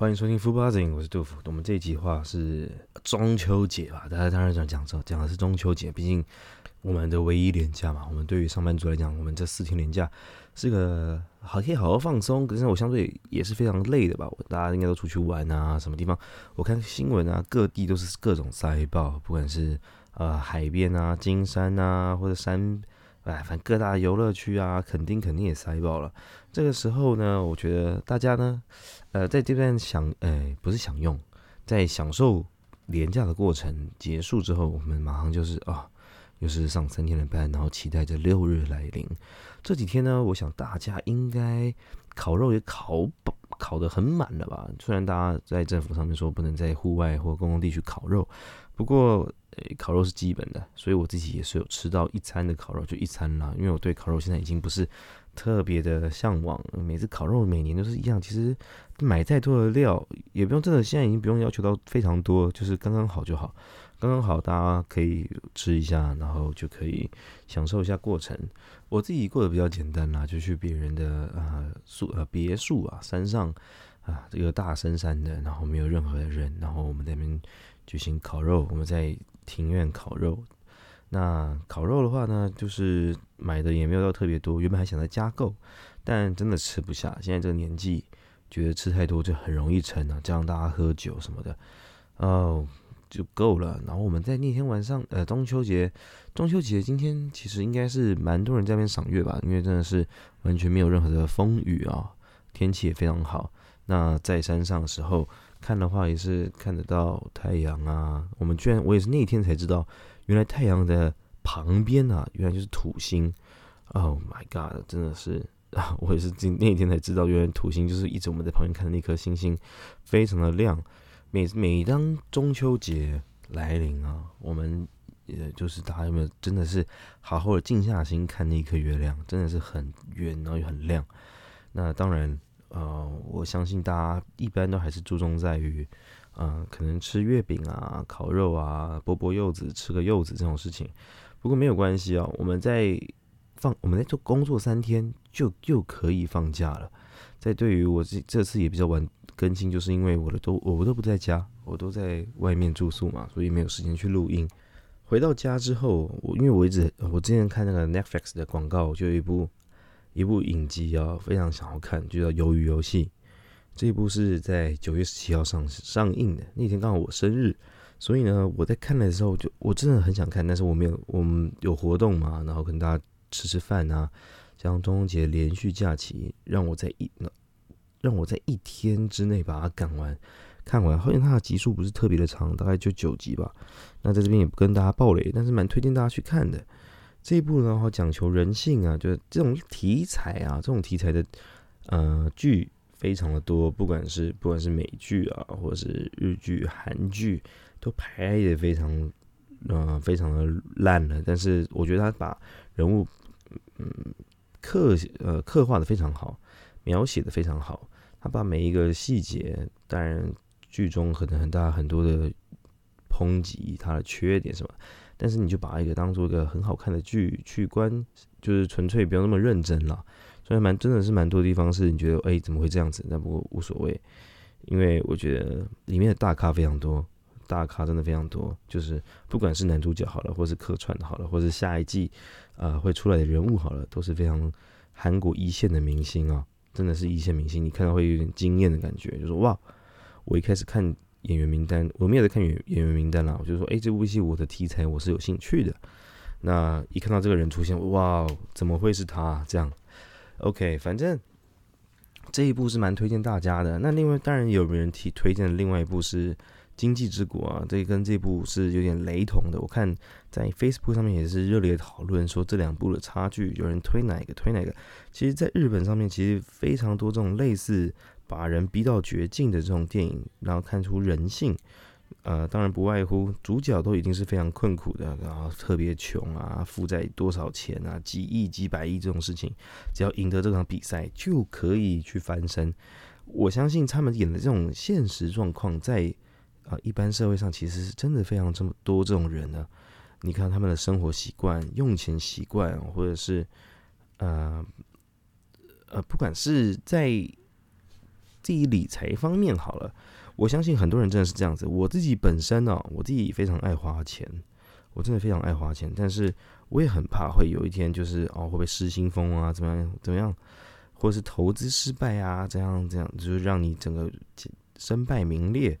欢迎收听 f u b u z z i n g 我是杜甫。我们这一集话是中秋节吧？大家当然想讲这讲的是中秋节，毕竟我们的唯一年假嘛。我们对于上班族来讲，我们这四天年假是个好可以好好放松。可是我相对也是非常累的吧？大家应该都出去玩啊，什么地方？我看新闻啊，各地都是各种塞爆，不管是呃海边啊、金山啊，或者山。哎，反正各大游乐区啊，肯定肯定也塞爆了。这个时候呢，我觉得大家呢，呃，在这段享，哎，不是享用，在享受廉价的过程结束之后，我们马上就是啊，又是上三天的班，然后期待着六日来临。这几天呢，我想大家应该烤肉也烤烤得很满了吧？虽然大家在政府上面说不能在户外或公共地区烤肉，不过。烤肉是基本的，所以我自己也是有吃到一餐的烤肉，就一餐啦。因为我对烤肉现在已经不是特别的向往，每次烤肉每年都是一样。其实买再多的料也不用，真的现在已经不用要求到非常多，就是刚刚好就好，刚刚好大家可以吃一下，然后就可以享受一下过程。我自己过得比较简单啦，就去别人的啊宿呃别墅啊山上啊这个大深山的，然后没有任何的人，然后我们那边举行烤肉，我们在。庭院烤肉，那烤肉的话呢，就是买的也没有到特别多，原本还想再加购，但真的吃不下。现在这个年纪，觉得吃太多就很容易撑啊，加上大家喝酒什么的，哦，就够了。然后我们在那天晚上，呃，中秋节，中秋节今天其实应该是蛮多人在那边赏月吧，因为真的是完全没有任何的风雨啊，天气也非常好。那在山上的时候。看的话也是看得到太阳啊！我们居然我也是那天才知道，原来太阳的旁边啊，原来就是土星。Oh my god！真的是啊，我也是今那天才知道，原来土星就是一直我们在旁边看的那颗星星，非常的亮。每每当中秋节来临啊，我们也就是大家有没有真的是好好的静下心看那颗月亮，真的是很圆然后又很亮。那当然。呃，我相信大家一般都还是注重在于，呃，可能吃月饼啊、烤肉啊、剥剥柚子、吃个柚子这种事情。不过没有关系啊，我们在放，我们在做工作三天就就可以放假了。在对于我这这次也比较晚更新，就是因为我的都我都不在家，我都在外面住宿嘛，所以没有时间去录音。回到家之后，我因为我一直我之前看那个 Netflix 的广告，就有一部。一部影集啊，非常想要看，就叫《鱿鱼游戏》。这一部是在九月十七号上上映的，那天刚好我生日，所以呢，我在看的时候就我真的很想看，但是我没有，我们有活动嘛，然后跟大家吃吃饭啊，像中秋节连续假期，让我在一让我在一天之内把它赶完看完。好像它的集数不是特别的长，大概就九集吧。那在这边也不跟大家爆雷，但是蛮推荐大家去看的。这一部呢，话讲求人性啊，就是这种题材啊，这种题材的呃剧非常的多，不管是不管是美剧啊，或者是日剧、韩剧，都拍的非常呃非常的烂了。但是我觉得他把人物嗯刻呃刻画的非常好，描写的非常好，他把每一个细节，当然剧中可能很大很多的抨击他的缺点什么。但是你就把一个当做一个很好看的剧去观，就是纯粹不用那么认真了。所以蛮真的是蛮多地方是你觉得哎怎么会这样子？但不过无所谓，因为我觉得里面的大咖非常多，大咖真的非常多。就是不管是男主角好了，或是客串好了，或是下一季啊会出来的人物好了，都是非常韩国一线的明星啊，真的是一线明星。你看到会有点惊艳的感觉，就是哇，我一开始看。演员名单，我没有在看演演员名单啦。我就说，哎，这部戏我的题材我是有兴趣的。那一看到这个人出现，哇，怎么会是他？这样，OK，反正这一部是蛮推荐大家的。那另外当然有人提推荐的另外一部是《经济之国》啊，这跟这部是有点雷同的。我看在 Facebook 上面也是热烈讨论，说这两部的差距，有人推哪一个推哪个。其实，在日本上面其实非常多这种类似。把人逼到绝境的这种电影，然后看出人性，呃，当然不外乎主角都已经是非常困苦的，然后特别穷啊，负债多少钱啊，几亿、几百亿这种事情，只要赢得这场比赛就可以去翻身。我相信他们演的这种现实状况，在啊一般社会上其实是真的非常这么多这种人呢。你看他们的生活习惯、用钱习惯，或者是呃呃，不管是在自己理财方面好了，我相信很多人真的是这样子。我自己本身呢，我自己非常爱花钱，我真的非常爱花钱，但是我也很怕会有一天就是哦会不会失心疯啊，怎么样怎么样，或者是投资失败啊，这样这样，就是让你整个身败名裂。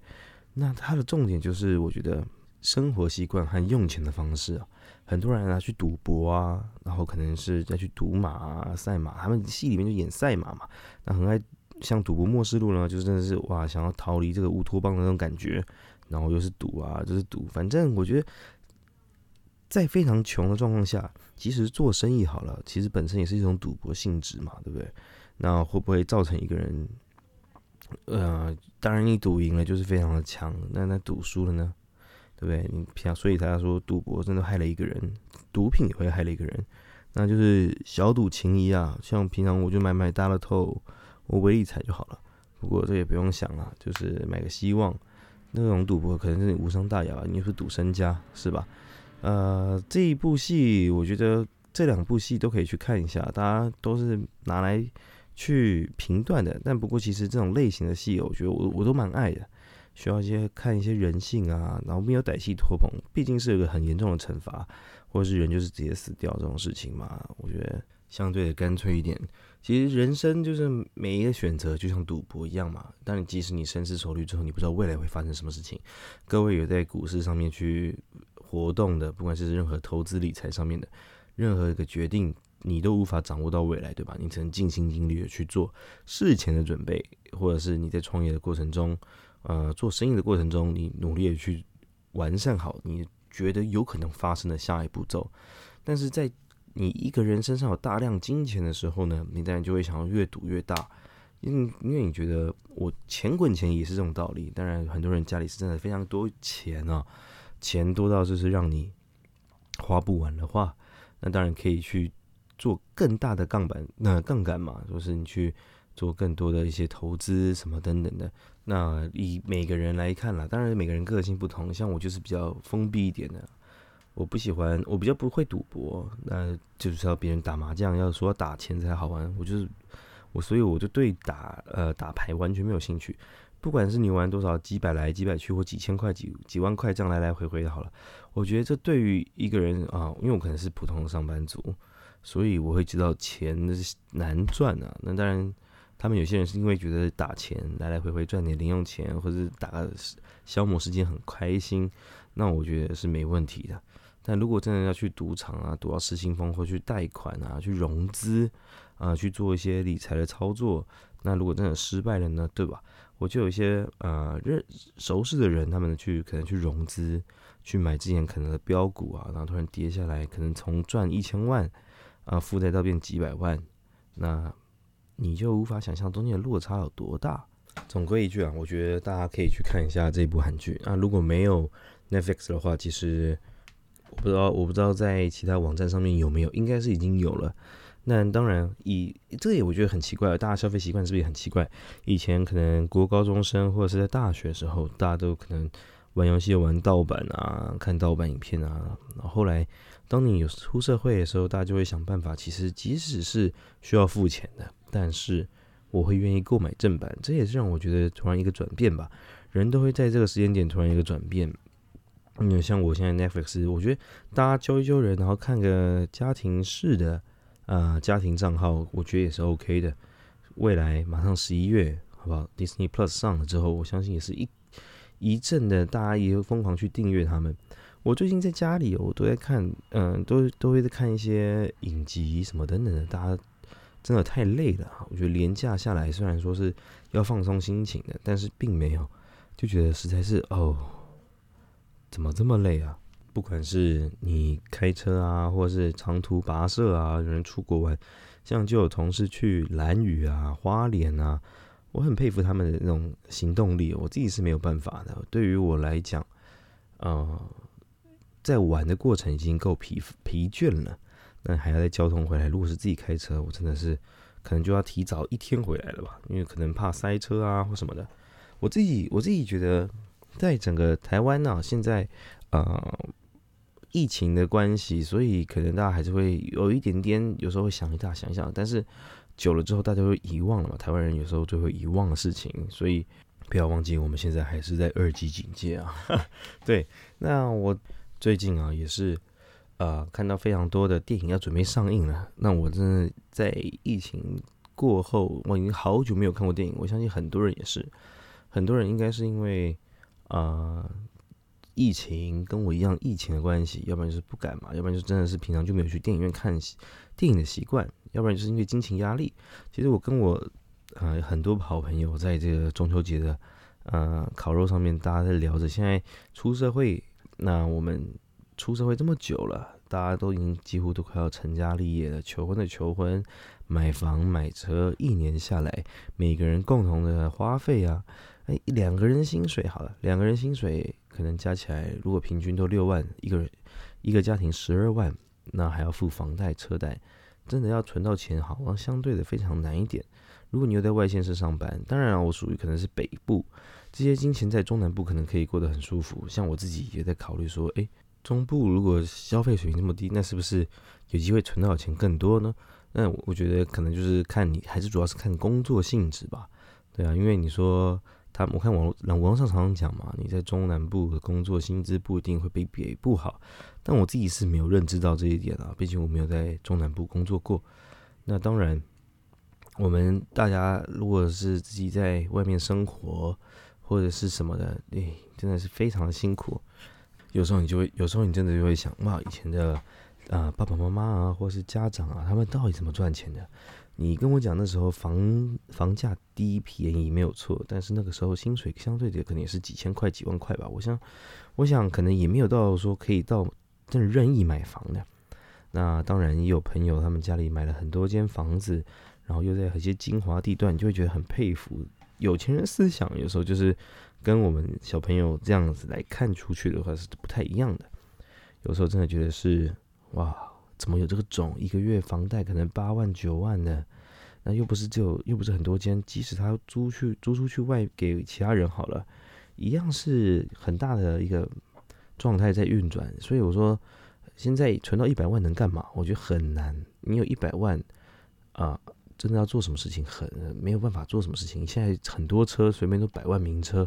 那它的重点就是，我觉得生活习惯和用钱的方式啊，很多人啊去赌博啊，然后可能是再去赌马啊、赛马，他们戏里面就演赛马嘛，那很爱。像赌博末世录呢，就真的是哇，想要逃离这个乌托邦的那种感觉，然后又是赌啊，就是赌。反正我觉得，在非常穷的状况下，即使做生意好了，其实本身也是一种赌博性质嘛，对不对？那会不会造成一个人，呃，当然你赌赢了就是非常的强，那那赌输了呢，对不对？你平所以他说赌博真的害了一个人，毒品也会害了一个人，那就是小赌情谊啊。像平常我就买买大乐透。我微理财就好了，不过这也不用想了，就是买个希望。那种赌博可能是无伤大雅吧，你是赌身家是吧？呃，这一部戏我觉得这两部戏都可以去看一下，大家都是拿来去评断的。但不过其实这种类型的戏，我觉得我我都蛮爱的，需要一些看一些人性啊，然后没有歹戏托棚，毕竟是有个很严重的惩罚，或者是人就是直接死掉这种事情嘛，我觉得相对的干脆一点。其实人生就是每一个选择就像赌博一样嘛。但你即使你深思熟虑之后，你不知道未来会发生什么事情。各位有在股市上面去活动的，不管是任何投资理财上面的任何一个决定，你都无法掌握到未来，对吧？你只能尽心尽力的去做事前的准备，或者是你在创业的过程中，呃，做生意的过程中，你努力的去完善好你觉得有可能发生的下一步骤。但是在你一个人身上有大量金钱的时候呢，你当然就会想要越赌越大，因因为你觉得我钱滚钱也是这种道理。当然，很多人家里是真的非常多钱啊，钱多到就是让你花不完的话，那当然可以去做更大的杠杆，那杠杆嘛，就是你去做更多的一些投资什么等等的。那以每个人来看啦，当然每个人个性不同，像我就是比较封闭一点的。我不喜欢，我比较不会赌博，那就是要别人打麻将，要说打钱才好玩。我就是我，所以我就对打呃打牌完全没有兴趣。不管是你玩多少几百来几百去，或几千块几几万块这样来来回回的好了。我觉得这对于一个人啊，因为我可能是普通的上班族，所以我会知道钱是难赚啊。那当然，他们有些人是因为觉得打钱来来回回赚点零用钱，或者打个消磨时间很开心，那我觉得是没问题的。但如果真的要去赌场啊，赌到失心疯，或去贷款啊，去融资啊，去做一些理财的操作，那如果真的失败了呢，对吧？我就有一些呃认熟识的人，他们去可能去融资，去买之前可能的标股啊，然后突然跌下来，可能从赚一千万啊负债到变几百万，那你就无法想象中间的落差有多大。总归一句啊，我觉得大家可以去看一下这部韩剧啊。如果没有 Netflix 的话，其实。我不知道，我不知道在其他网站上面有没有，应该是已经有了。那当然，以这也我觉得很奇怪，大家消费习惯是不是也很奇怪？以前可能国高中生或者是在大学的时候，大家都可能玩游戏玩盗版啊，看盗版影片啊。然后后来，当你有出社会的时候，大家就会想办法。其实即使是需要付钱的，但是我会愿意购买正版。这也是让我觉得突然一个转变吧。人都会在这个时间点突然一个转变。因为像我现在 Netflix，我觉得大家揪一揪人，然后看个家庭式的啊家庭账号，我觉得也是 OK 的。未来马上十一月，好不好？Disney Plus 上了之后，我相信也是一一阵的，大家也会疯狂去订阅他们。我最近在家里，我都在看，嗯，都都会在看一些影集什么等等的。大家真的太累了，我觉得廉价下来，虽然说是要放松心情的，但是并没有，就觉得实在是哦。怎么这么累啊？不管是你开车啊，或者是长途跋涉啊，有人出国玩，像就有同事去蓝屿啊、花莲啊，我很佩服他们的那种行动力。我自己是没有办法的。对于我来讲，呃，在玩的过程已经够疲疲倦了，那还要再交通回来。如果是自己开车，我真的是可能就要提早一天回来了吧，因为可能怕塞车啊或什么的。我自己我自己觉得。在整个台湾呢，现在呃疫情的关系，所以可能大家还是会有一点点，有时候会想一下想一想，但是久了之后，大家会遗忘了嘛。台湾人有时候就会遗忘的事情，所以不要忘记，我们现在还是在二级警戒啊。对，那我最近啊也是呃看到非常多的电影要准备上映了。那我真的在疫情过后，我已经好久没有看过电影，我相信很多人也是，很多人应该是因为啊。疫情跟我一样，疫情的关系，要不然就是不敢嘛，要不然就真的是平常就没有去电影院看电影的习惯，要不然就是因为金钱压力。其实我跟我呃很多好朋友在这个中秋节的呃烤肉上面，大家在聊着，现在出社会，那我们出社会这么久了，大家都已经几乎都快要成家立业了，求婚的求婚，买房买车，一年下来，每个人共同的花费啊，哎，两个人薪水好了，两个人薪水。可能加起来，如果平均都六万一个人，一个家庭十二万，那还要付房贷、车贷，真的要存到钱，好像相对的非常难一点。如果你又在外县市上班，当然我属于可能是北部，这些金钱在中南部可能可以过得很舒服。像我自己也在考虑说，诶，中部如果消费水平那么低，那是不是有机会存到钱更多呢？那我觉得可能就是看你，还是主要是看工作性质吧。对啊，因为你说。他我看网络网网上常常讲嘛，你在中南部的工作薪资不一定会比北部好，但我自己是没有认知到这一点啊，毕竟我没有在中南部工作过。那当然，我们大家如果是自己在外面生活或者是什么的，哎，真的是非常的辛苦。有时候你就会，有时候你真的就会想，哇，以前的啊爸爸妈妈啊，或是家长啊，他们到底怎么赚钱的？你跟我讲那时候房房价低便宜没有错，但是那个时候薪水相对的可能也是几千块几万块吧。我想，我想可能也没有到说可以到真的任意买房的。那当然也有朋友他们家里买了很多间房子，然后又在一些精华地段，就会觉得很佩服有钱人思想。有时候就是跟我们小朋友这样子来看出去的话是不太一样的。有时候真的觉得是哇。怎么有这个种？一个月房贷可能八万九万的，那又不是只有，又不是很多间。即使他租去租出去外给其他人好了，一样是很大的一个状态在运转。所以我说，现在存到一百万能干嘛？我觉得很难。你有一百万啊，真的要做什么事情，很没有办法做什么事情。现在很多车随便都百万名车，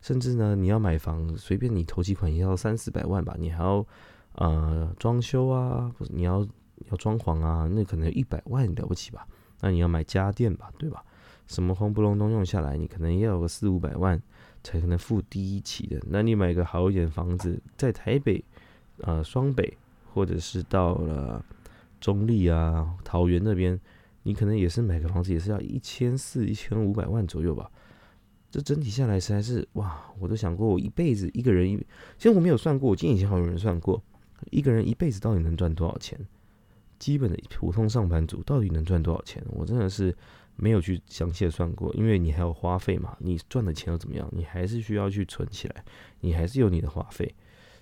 甚至呢，你要买房，随便你投几款也要三四百万吧，你还要。呃，装修啊，不是你要要装潢啊，那可能一百万了不起吧？那你要买家电吧，对吧？什么轰不隆咚用下来，你可能要有个四五百万才可能付第一期的。那你买个好一点房子，在台北、呃双北，或者是到了中立啊、桃园那边，你可能也是买个房子也是要一千四、一千五百万左右吧。这整体下来实在是哇，我都想过我一辈子一个人一，其实我没有算过，我记以前好像有人算过。一个人一辈子到底能赚多少钱？基本的普通上班族到底能赚多少钱？我真的是没有去详细的算过，因为你还有花费嘛，你赚的钱又怎么样？你还是需要去存起来，你还是有你的花费，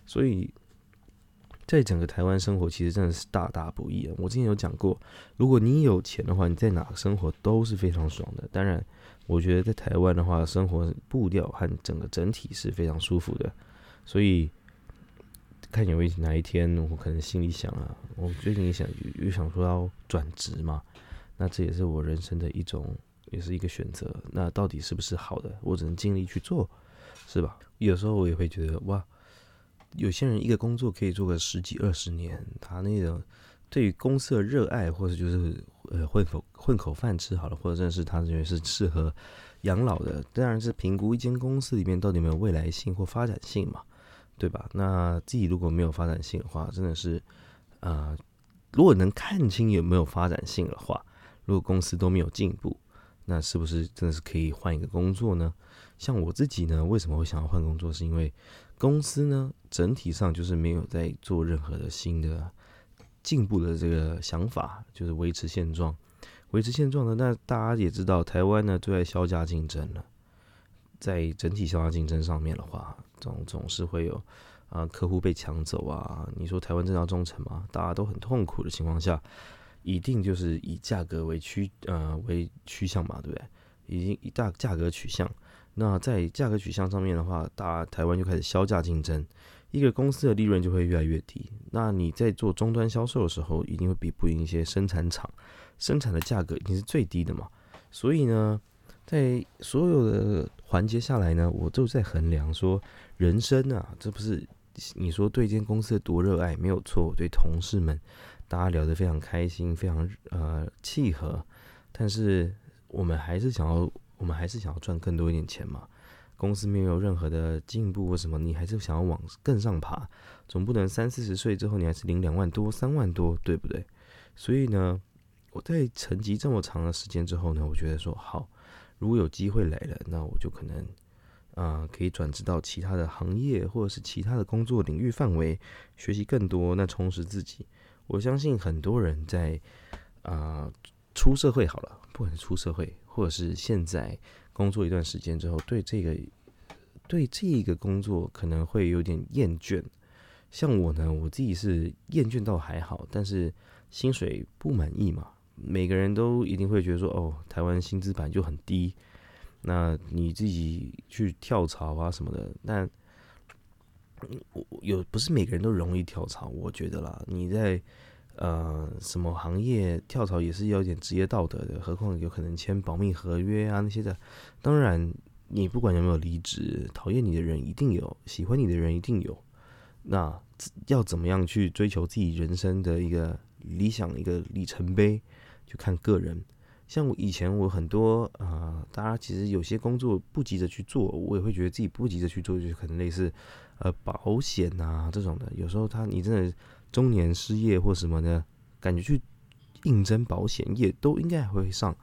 所以在整个台湾生活其实真的是大大不易啊！我之前有讲过，如果你有钱的话，你在哪个生活都是非常爽的。当然，我觉得在台湾的话，生活步调和整个整体是非常舒服的，所以。看有一哪一天，我可能心里想啊，我最近也想又想说要转职嘛，那这也是我人生的一种，也是一个选择。那到底是不是好的？我只能尽力去做，是吧？有时候我也会觉得哇，有些人一个工作可以做个十几二十年，他那种对于公司的热爱，或者就是呃混口混口饭吃好了，或者真的是他认为是适合养老的，当然是评估一间公司里面到底有没有未来性或发展性嘛。对吧？那自己如果没有发展性的话，真的是，呃，如果能看清有没有发展性的话，如果公司都没有进步，那是不是真的是可以换一个工作呢？像我自己呢，为什么会想要换工作？是因为公司呢整体上就是没有在做任何的新的进步的这个想法，就是维持现状，维持现状呢。那大家也知道，台湾呢最爱销价竞争了，在整体销价竞争上面的话。总总是会有啊，客户被抢走啊。你说台湾正要忠诚吗？大家都很痛苦的情况下，一定就是以价格为趋呃为趋向嘛，对不对？已经以大价格取向。那在价格取向上面的话，大台湾就开始销价竞争，一个公司的利润就会越来越低。那你在做终端销售的时候，一定会比不赢一些生产厂，生产的价格一定是最低的嘛。所以呢，在所有的环节下来呢，我就在衡量说，人生啊，这不是你说对一间公司多热爱没有错，对同事们大家聊得非常开心，非常呃契合，但是我们还是想要，我们还是想要赚更多一点钱嘛。公司没有任何的进步或什么，你还是想要往更上爬，总不能三四十岁之后你还是领两万多、三万多，对不对？所以呢，我在沉寂这么长的时间之后呢，我觉得说好，如果有机会来了，那我就可能啊可以转职到其他的行业或者是其他的工作领域范围，学习更多，那充实自己。我相信很多人在啊出社会好了，不管是出社会或者是现在。工作一段时间之后，对这个对这个工作可能会有点厌倦。像我呢，我自己是厌倦倒还好，但是薪水不满意嘛。每个人都一定会觉得说，哦，台湾薪资本就很低，那你自己去跳槽啊什么的，那我有不是每个人都容易跳槽，我觉得啦，你在。呃，什么行业跳槽也是要点职业道德的，何况有可能签保密合约啊那些的。当然，你不管有没有离职，讨厌你的人一定有，喜欢你的人一定有。那要怎么样去追求自己人生的一个理想一个里程碑，就看个人。像我以前我很多啊，大家其实有些工作不急着去做，我也会觉得自己不急着去做，就可能类似呃保险啊这种的。有时候他你真的。中年失业或什么的，感觉去应征保险业都应该会上，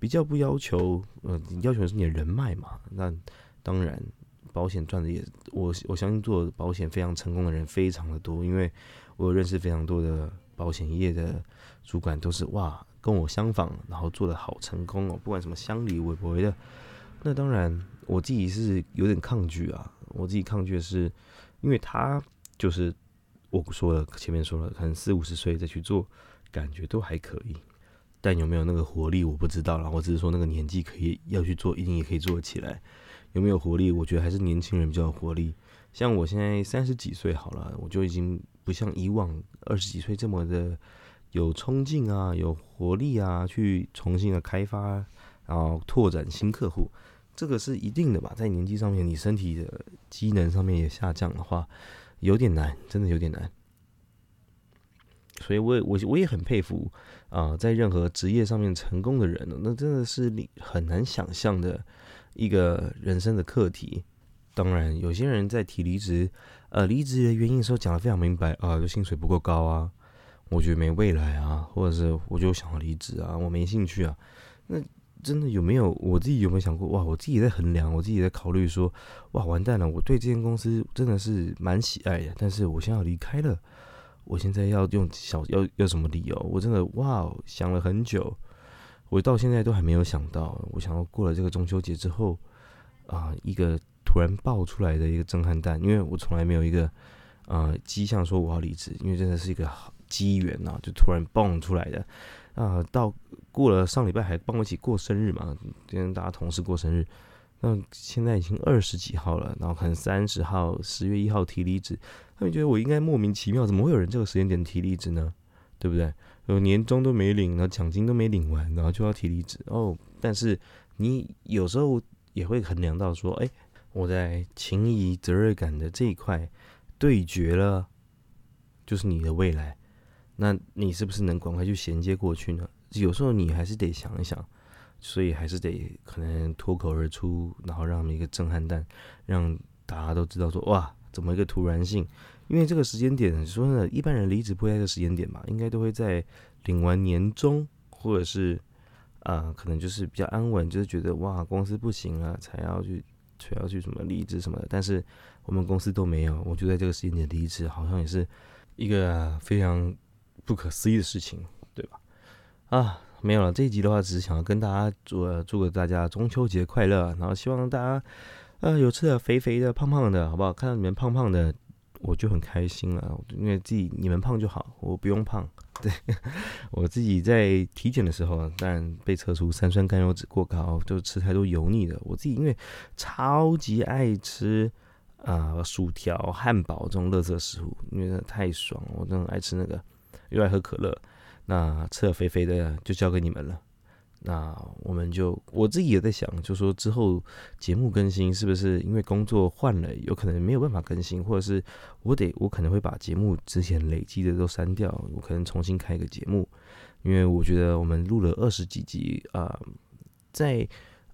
比较不要求，呃，要求的是你的人脉嘛。那当然，保险赚的也，我我相信做保险非常成功的人非常的多，因为我有认识非常多的保险业的主管，都是哇跟我相仿，然后做的好成功哦，不管什么乡里微博的。那当然，我自己是有点抗拒啊，我自己抗拒的是，因为他就是。我说了，前面说了，可能四五十岁再去做，感觉都还可以，但有没有那个活力，我不知道了。我只是说那个年纪可以要去做，一定也可以做得起来。有没有活力？我觉得还是年轻人比较有活力。像我现在三十几岁好了，我就已经不像以往二十几岁这么的有冲劲啊，有活力啊，去重新的开发，然后拓展新客户，这个是一定的吧？在年纪上面，你身体的机能上面也下降的话。有点难，真的有点难，所以我也我我也很佩服啊，在任何职业上面成功的人呢，那真的是你很难想象的一个人生的课题。当然，有些人在提离职，呃，离职的原因的时候讲的非常明白啊，就薪水不够高啊，我觉得没未来啊，或者是我就想要离职啊，我没兴趣啊，那。真的有没有我自己有没有想过哇？我自己在衡量，我自己在考虑说，哇，完蛋了！我对这间公司真的是蛮喜爱的，但是我现在要离开了，我现在要用小要要什么理由？我真的哇，想了很久，我到现在都还没有想到。我想要过了这个中秋节之后啊，一个突然爆出来的一个震撼弹，因为我从来没有一个啊迹象说我要离职，因为真的是一个机缘呐，就突然蹦出来的。啊，到过了上礼拜还帮我一起过生日嘛，跟大家同事过生日。那现在已经二十几号了，然后可能三十号、十月一号提离职，他们觉得我应该莫名其妙，怎么会有人这个时间点提离职呢？对不对？有年终都没领，然后奖金都没领完，然后就要提离职哦。但是你有时候也会衡量到说，哎，我在情谊、责任感的这一块对决了，就是你的未来。那你是不是能赶快去衔接过去呢？有时候你还是得想一想，所以还是得可能脱口而出，然后让一个震撼弹，让大家都知道说哇，怎么一个突然性？因为这个时间点，说呢，一般人离职不会在这个时间点嘛，应该都会在领完年终，或者是啊，可能就是比较安稳，就是觉得哇，公司不行了，才要去才要去什么离职什么的。但是我们公司都没有，我就在这个时间点离职，好像也是一个非常。不可思议的事情，对吧？啊，没有了。这一集的话，只是想要跟大家祝祝个大家中秋节快乐，然后希望大家呃有吃的肥肥的、胖胖的，好不好？看到你们胖胖的，我就很开心了，因为自己你们胖就好，我不用胖。对我自己在体检的时候，当然被测出三酸甘油脂过高，就吃太多油腻的。我自己因为超级爱吃啊薯条、汉堡这种垃圾食物，因为太爽了，我真的爱吃那个，又爱喝可乐。那吃肥肥的，就交给你们了。那我们就我自己也在想，就说之后节目更新是不是因为工作换了，有可能没有办法更新，或者是我得我可能会把节目之前累积的都删掉，我可能重新开一个节目，因为我觉得我们录了二十几集啊，在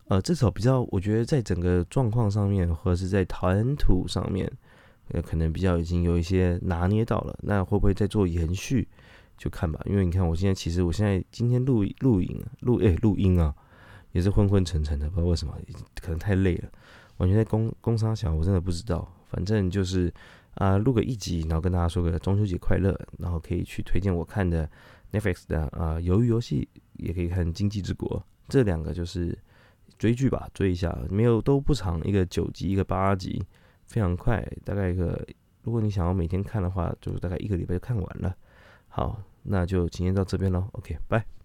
呃至少比较，我觉得在整个状况上面，或者是在谈吐上面，呃可能比较已经有一些拿捏到了，那会不会再做延续？就看吧，因为你看，我现在其实我现在今天录录影录诶录音啊，也是昏昏沉沉的，不知道为什么，可能太累了，完全在工工商小，我真的不知道。反正就是啊，录个一集，然后跟大家说个中秋节快乐，然后可以去推荐我看的 Netflix 的啊鱿鱼游戏，也可以看《经济之国》，这两个就是追剧吧，追一下，没有都不长，一个九集，一个八集，非常快，大概一个，如果你想要每天看的话，就大概一个礼拜就看完了。好，那就今天到这边喽。OK，拜。